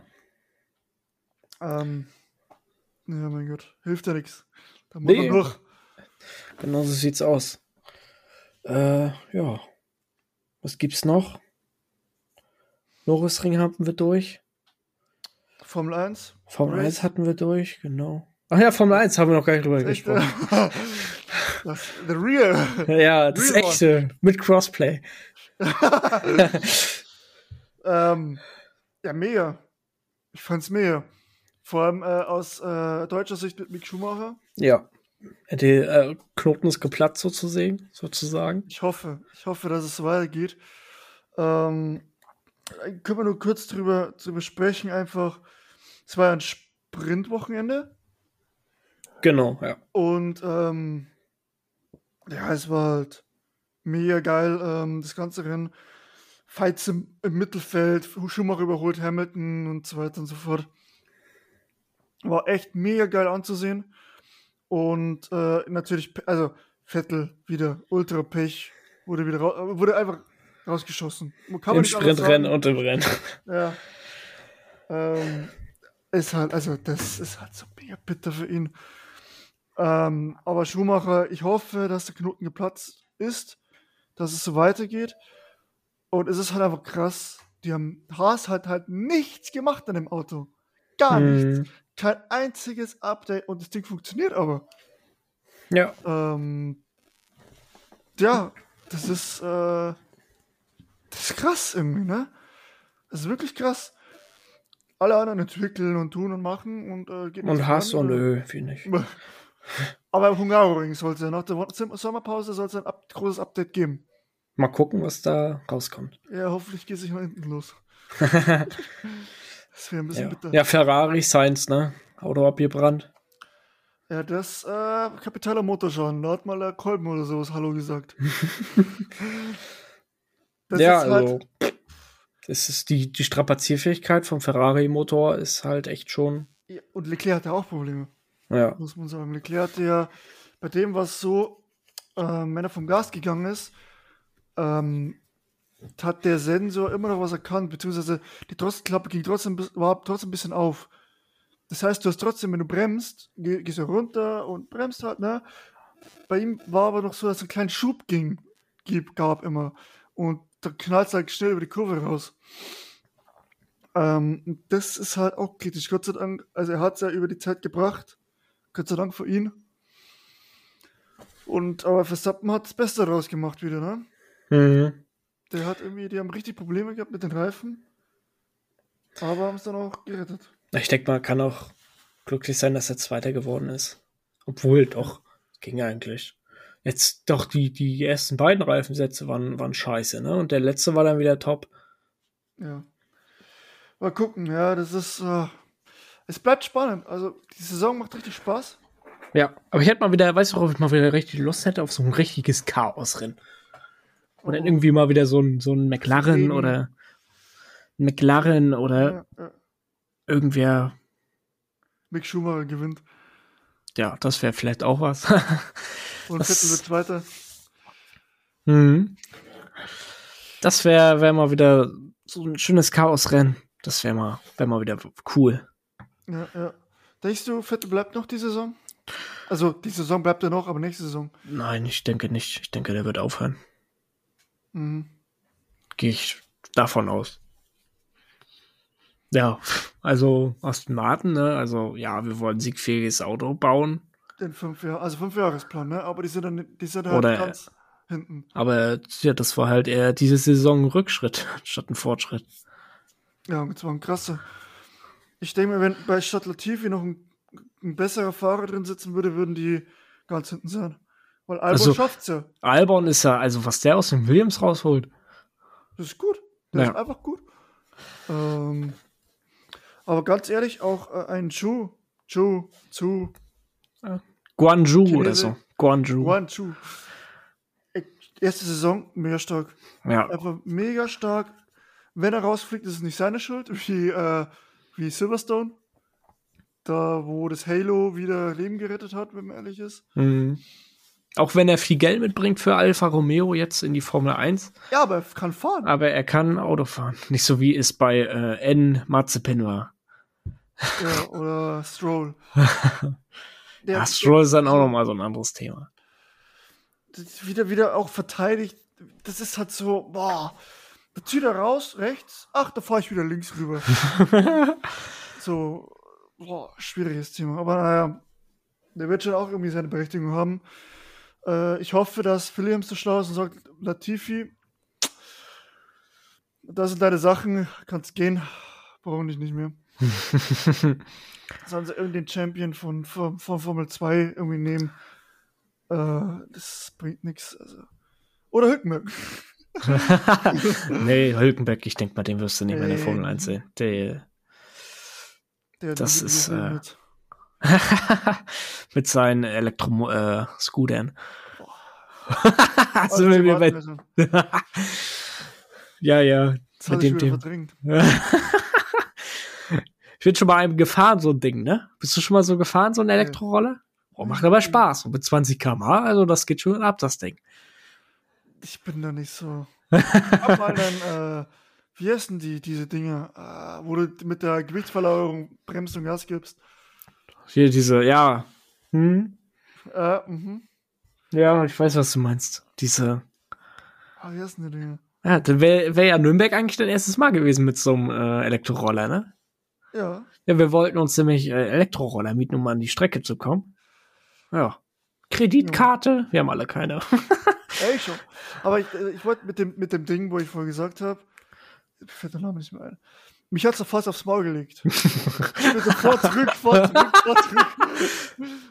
Ähm, ja, mein Gott, hilft ja nichts. Da muss Nee. durch. Genau so sieht's aus. Äh, ja. Was gibt's noch? Norrisring hatten wir durch. Formel 1. Formel Race. 1 hatten wir durch, genau. Ach ja, Formel 1 haben wir noch gar nicht drüber Echt, gesprochen. äh, (laughs) das, the real. Ja, das Real one. echte mit Crossplay. Ähm, ja, mega. Ich fand's mega. Vor allem äh, aus äh, deutscher Sicht mit Mick Schumacher. Ja. Der äh, Knoten ist geplatzt sozusagen. sozusagen. Ich hoffe, ich hoffe, dass es so weitergeht. Ähm, können wir nur kurz drüber, drüber sprechen, einfach. Es war ein Sprintwochenende. Genau, ja. Und ähm, ja, es war halt mega geil, ähm, das ganze Rennen. Fights im, im Mittelfeld, Schumacher überholt Hamilton und so weiter und so fort. War echt mega geil anzusehen. Und äh, natürlich, also Vettel wieder ultra Pech, wurde wieder wurde einfach rausgeschossen. Kann Im Sprintrennen und im Rennen. Ja. Ähm, ist halt, also das ist halt so mega bitter für ihn. Ähm, aber Schumacher, ich hoffe, dass der Knoten geplatzt ist, dass es so weitergeht. Und es ist halt einfach krass. Die haben Haas hat halt nichts gemacht an dem Auto. Gar nichts. Hm, Kein einziges Update und das Ding funktioniert aber. ja. Ähm, ja, das ist, äh, das ist krass irgendwie, ne? Das ist wirklich krass. alle anderen entwickeln und tun und machen und äh, geht Und Hass und nö, finde ich. (laughs) Aber Hungaroring soll es ja nach der Sommerpause soll es ein up großes Update geben. Mal gucken, was da rauskommt. Ja, hoffentlich geht es nicht mal hinten los. (laughs) das wäre ein bisschen ja. bitter. Ja, Ferrari, Sainz, ne? Auto abgebrannt. Ja, das äh, kapitaler Motorschaden. Da hat mal der Kolben oder sowas Hallo gesagt. (laughs) ja, also. Halt, das ist die, die Strapazierfähigkeit vom Ferrari-Motor ist halt echt schon. Ja, und Leclerc hat ja auch Probleme. Ja. Muss man sagen. Leclerc hat ja bei dem, was so, äh, wenn er vom Gas gegangen ist, ähm, hat der Sensor immer noch was erkannt, beziehungsweise die Drosselklappe ging trotzdem, war trotzdem ein bisschen auf. Das heißt, du hast trotzdem, wenn du bremst, geh, gehst du runter und bremst halt, ne? Bei ihm war aber noch so, dass es einen kleinen Schub ging, gab immer. Und da knallt es halt schnell über die Kurve raus. Ähm, das ist halt auch kritisch. Gott sei Dank, also er hat es ja über die Zeit gebracht. Gott sei Dank für ihn. Und aber Verstappen hat das Beste daraus gemacht wieder, ne? Mhm. Der hat irgendwie, die haben richtig Probleme gehabt mit den Reifen. Aber haben es dann auch gerettet. Ich denke mal, kann auch glücklich sein, dass er Zweiter geworden ist. Obwohl, doch, ging eigentlich. Jetzt doch, die, die ersten beiden Reifensätze waren, waren scheiße, ne? Und der letzte war dann wieder top. Ja. Mal gucken, ja, das ist. Uh, es bleibt spannend. Also, die Saison macht richtig Spaß. Ja, aber ich hätte mal wieder, weißt du, worauf ich mal wieder richtig Lust hätte? Auf so ein richtiges Chaosrennen. Oder oh. irgendwie mal wieder so ein, so ein McLaren oder ein McLaren oder ja, ja irgendwer. Mick Schumacher gewinnt. Ja, das wäre vielleicht auch was. (laughs) Und Vettel wird Zweiter. Mhm. Das wäre wär mal wieder so ein schönes Chaosrennen. Das wäre mal, wär mal wieder cool. Ja, ja. Denkst du, Vettel bleibt noch die Saison? Also, die Saison bleibt er noch, aber nächste Saison. Nein, ich denke nicht. Ich denke, der wird aufhören. Mhm. Gehe ich davon aus. Ja, also Aston Martin, ne? Also ja, wir wollen siegfähiges Auto bauen. Den fünf Jahre, also fünf Jahresplan, ne? Aber die sind dann, die sind halt Oder, ganz hinten. Aber ja, das war halt eher diese Saison ein Rückschritt (laughs) statt ein Fortschritt. Ja, das war ein krasser. Ich denke mir, wenn bei Stadt Latifi noch ein, ein, besserer Fahrer drin sitzen würde, würden die ganz hinten sein. Weil Albon also, schafft's ja. Albon ist ja, also was der aus dem Williams rausholt. Das ist gut. Der ja. ist einfach gut. Ähm, aber ganz ehrlich, auch äh, ein Chu, Chu. Äh, Guangzhou Chinese, oder so. Guangzhou. Guangzhou. Erste Saison, mega stark. Ja. Einfach mega stark. Wenn er rausfliegt, ist es nicht seine Schuld, wie, äh, wie Silverstone. Da, wo das Halo wieder Leben gerettet hat, wenn man ehrlich ist. Mhm. Auch wenn er viel Geld mitbringt für Alfa Romeo jetzt in die Formel 1. Ja, aber er kann fahren. Aber er kann Auto fahren. Nicht so wie es bei äh, N. Mazepin war. Ja, oder Stroll. (laughs) Der, ja, Stroll ist dann auch nochmal so ein anderes Thema. Wieder, wieder auch verteidigt. Das ist halt so, boah. Da zieht er raus, rechts. Ach, da fahre ich wieder links rüber. (laughs) so, boah, schwieriges Thema. Aber naja, der wird schon auch irgendwie seine Berechtigung haben. Äh, ich hoffe, dass Williams so schlau ist und sagt, Latifi, das sind deine Sachen, kannst gehen, brauchen dich nicht mehr. (laughs) Sollen sie irgendeinen Champion von, von, von, Formel 2 irgendwie nehmen. Äh, das bringt nichts. Also. Oder Hülkenberg. (laughs) nee, Hülkenberg, ich denke mal, den wirst du nicht mehr in der Formel 1 sehen. Der, der das ist. Äh, (laughs) mit seinen Elektro-Scootern. Äh, (laughs) so also wir bei (laughs) ja, ja. Mit dem Thema. ich bin schon mal einem gefahren, so ein Ding, ne? Bist du schon mal so gefahren, so eine Elektrorolle? Oh, macht aber Spaß. Und mit 20 km also das geht schon ab, das Ding. Ich bin da nicht so. hab mal dann, äh, wie heißen die, diese Dinge, äh, wo du mit der Gewichtsverlagerung bremst und Gas gibst? Hier diese, ja. Hm? Äh, mhm. Ja, ich weiß, was du meinst. Diese. Ah, wie heißt denn die Dinge? Ja, dann wäre wär ja Nürnberg eigentlich dein erstes Mal gewesen mit so einem äh, Elektroroller, ne? Ja. Ja, wir wollten uns nämlich äh, Elektroroller mieten, um an die Strecke zu kommen. Ja. Kreditkarte, ja. wir haben alle keine. (laughs) ich schon. (laughs) Aber ich, äh, ich wollte mit dem, mit dem Ding, wo ich vorher gesagt habe, fällt der Name nicht mehr ein. Mich hat's fast aufs Maul gelegt. ich bin sofort zurück, vor zurück, vor zurück.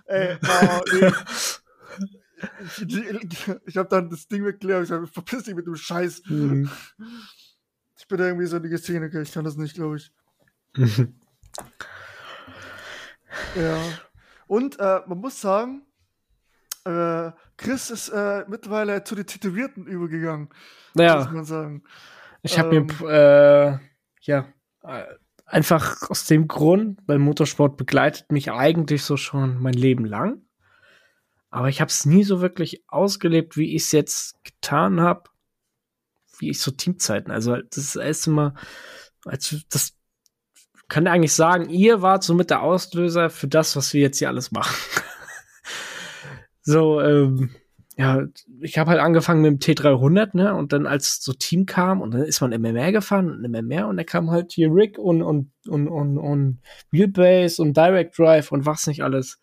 Ey, oh, nee. Ich, ich habe dann das Ding weggelehrt, ich sag, verpiss dich mit dem Scheiß. Mhm. Ich bin irgendwie so eine Szene, ich kann das nicht, glaube ich. (laughs) ja. Und äh, man muss sagen, äh, Chris ist äh, mittlerweile zu den Tätowierten übergegangen. Ja. Muss man sagen. Ich habe ähm, mir, äh, ja, einfach aus dem Grund, weil Motorsport begleitet mich eigentlich so schon mein Leben lang. Aber ich habe es nie so wirklich ausgelebt, wie ich es jetzt getan habe, wie ich so Teamzeiten. Also das ist erst Mal, als das kann eigentlich sagen, ihr wart somit der Auslöser für das, was wir jetzt hier alles machen. (laughs) so, ähm, ja, ich habe halt angefangen mit dem T300, ne, und dann als so Team kam und dann ist man mehr gefahren und mehr und dann kam halt hier Rick und und und und, und Wheelbase und Direct Drive und was nicht alles.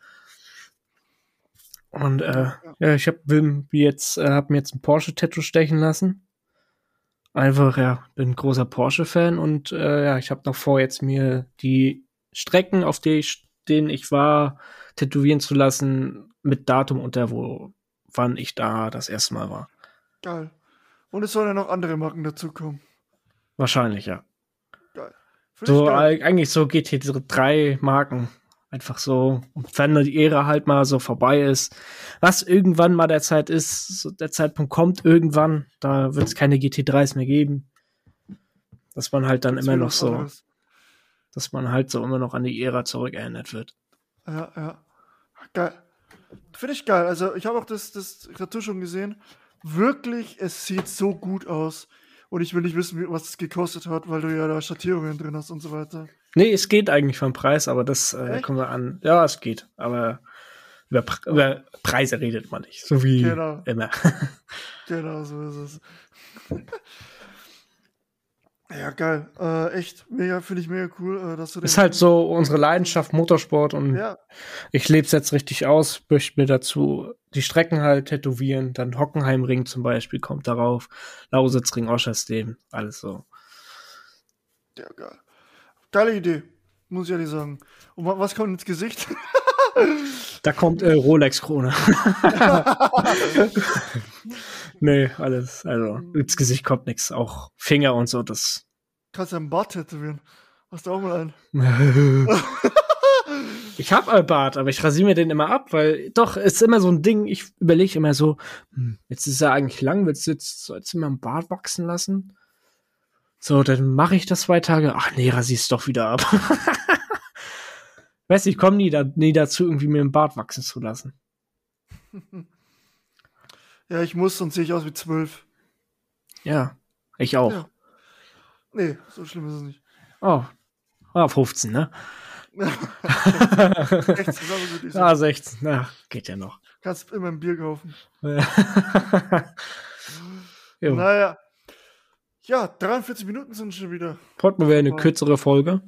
Und äh, ja, ich habe jetzt äh, habe mir jetzt ein Porsche Tattoo stechen lassen. Einfach ja, bin ein großer Porsche Fan und äh, ja, ich habe noch vor jetzt mir die Strecken, auf die ich, denen ich war, tätowieren zu lassen mit Datum unter wo wann ich da das erste Mal war. Geil. Und es sollen ja noch andere Marken dazukommen. Wahrscheinlich, ja. Geil. Find so geil. eigentlich so GT3 Marken. Einfach so, wenn die Ära halt mal so vorbei ist, was irgendwann mal der Zeit ist, so der Zeitpunkt kommt irgendwann, da wird es keine GT3s mehr geben. Dass man halt dann das immer noch so, alles. dass man halt so immer noch an die Ära zurückerinnert wird. Ja, ja. Geil. Finde ich geil. Also, ich habe auch das, das Tattoo schon gesehen. Wirklich, es sieht so gut aus. Und ich will nicht wissen, was es gekostet hat, weil du ja da Schattierungen drin hast und so weiter. Nee, es geht eigentlich vom Preis, aber das äh, kommen wir an. Ja, es geht. Aber über, Pre über Preise redet man nicht. So wie genau. immer. (laughs) genau, so ist es. (laughs) Ja, geil. Äh, echt, mega, finde ich mega cool, äh, dass du Ist halt so unsere Leidenschaft Motorsport und ja. ich lebe es jetzt richtig aus, möchte mir dazu die Strecken halt tätowieren, dann Hockenheimring zum Beispiel kommt darauf, Lausitzring, Oschersleben, alles so. Ja, geil. Geile Idee, muss ich ehrlich sagen. Und was kommt ins Gesicht? da kommt äh, Rolex-Krone. (laughs) (laughs) nee, alles. Also, ins Gesicht kommt nichts. Auch Finger und so, das. Kannst du einen Bart tätowieren? Hast du auch mal einen? (laughs) ich hab einen Bart, aber ich rasiere mir den immer ab, weil doch, es ist immer so ein Ding, ich überlege immer so, hm, jetzt ist er eigentlich lang, willst du jetzt, sollst du mir einen Bart wachsen lassen? So, dann mache ich das zwei Tage. Ach nee, rasier's doch wieder ab. (laughs) Weiß ich komme nie, da, nie dazu, irgendwie mir einen Bart wachsen zu lassen. (laughs) Ja, ich muss, sonst sehe ich aus wie zwölf. Ja, ich auch. Ja. Nee, so schlimm ist es nicht. Oh, (laughs) ah, 15, ne? 16, gut, Ah, 16, na, geht ja noch. Kannst immer ein Bier kaufen. (laughs) naja. Ja, 43 Minuten sind schon wieder. Mal wieder eine kürzere Folge.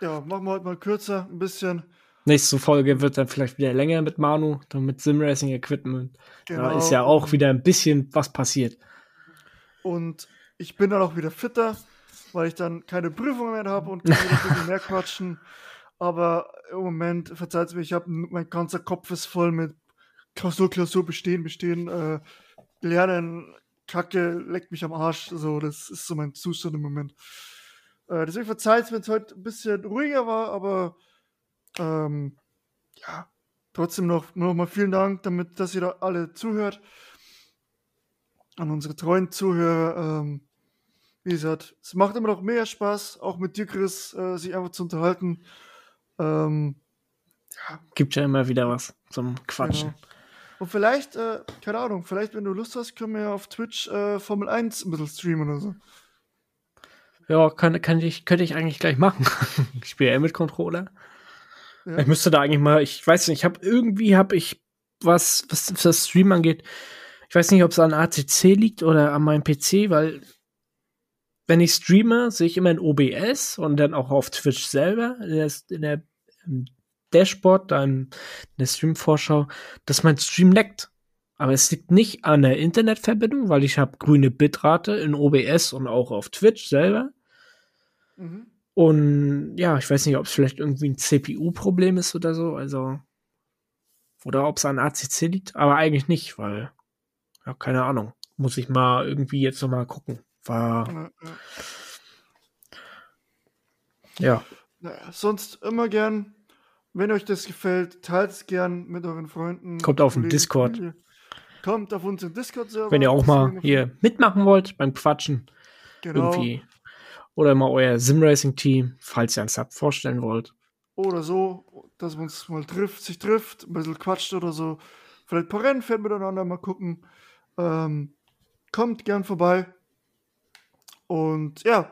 Ja, machen wir heute mal kürzer, ein bisschen. Nächste Folge wird dann vielleicht wieder länger mit Manu, dann mit Simracing Equipment. Genau. Da ist ja auch wieder ein bisschen was passiert. Und ich bin dann auch wieder fitter, weil ich dann keine Prüfungen mehr habe und kann (laughs) wieder mehr quatschen. Aber im Moment, verzeiht mir, ich habe mein ganzer Kopf ist voll mit Klausur, Klausur, bestehen, bestehen, äh, lernen, Kacke, leckt mich am Arsch. So, das ist so mein Zustand im Moment. Äh, deswegen verzeiht es, wenn es heute ein bisschen ruhiger war, aber ähm, ja, trotzdem noch, noch mal vielen Dank, damit, dass ihr da alle zuhört. An unsere treuen Zuhörer. Ähm, wie gesagt, es macht immer noch mehr Spaß, auch mit dir, Chris, äh, sich einfach zu unterhalten. Ähm, ja. Gibt ja immer wieder was zum Quatschen. Genau. Und vielleicht, äh, keine Ahnung, vielleicht, wenn du Lust hast, können wir ja auf Twitch äh, Formel 1 ein bisschen streamen oder so. Ja, kann, kann ich, könnte ich eigentlich gleich machen. (laughs) ich spiele ja mit Controller. Ja. Ich müsste da eigentlich mal, ich weiß nicht, ich habe irgendwie habe ich was, was das Stream angeht, ich weiß nicht, ob es an ACC liegt oder an meinem PC, weil wenn ich streame, sehe ich immer in OBS und dann auch auf Twitch selber, in der, in der Dashboard, da in der Stream-Vorschau, dass mein Stream leckt. Aber es liegt nicht an der Internetverbindung, weil ich habe grüne Bitrate in OBS und auch auf Twitch selber. Mhm. Und ja, ich weiß nicht, ob es vielleicht irgendwie ein CPU-Problem ist oder so, also oder ob es an ACC liegt, aber eigentlich nicht, weil ja, keine Ahnung. Muss ich mal irgendwie jetzt noch mal gucken. War ja. ja. Naja, sonst immer gern, wenn euch das gefällt, teilt es gern mit euren Freunden. Kommt auf den Discord. Familie. Kommt auf unseren Discord-Server. Wenn ihr auch mal hier mitmachen wollt beim Quatschen. Genau. Irgendwie. Oder mal euer Simracing-Team, falls ihr ein Sub vorstellen wollt. Oder so, dass man uns mal trifft, sich trifft, ein bisschen quatscht oder so. Vielleicht ein paar Rennen fährt miteinander mal gucken. Ähm, kommt gern vorbei. Und ja,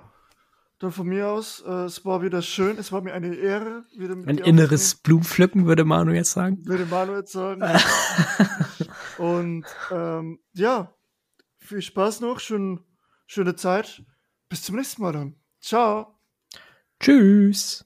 dann von mir aus, äh, es war wieder schön, es war mir eine Ehre. Ein inneres Blumenpflücken, würde Manu jetzt sagen. Würde Manu jetzt sagen. (laughs) Und ähm, ja, viel Spaß noch, schön, schöne Zeit. Bis zum nächsten Mal dann. Ciao. Tschüss.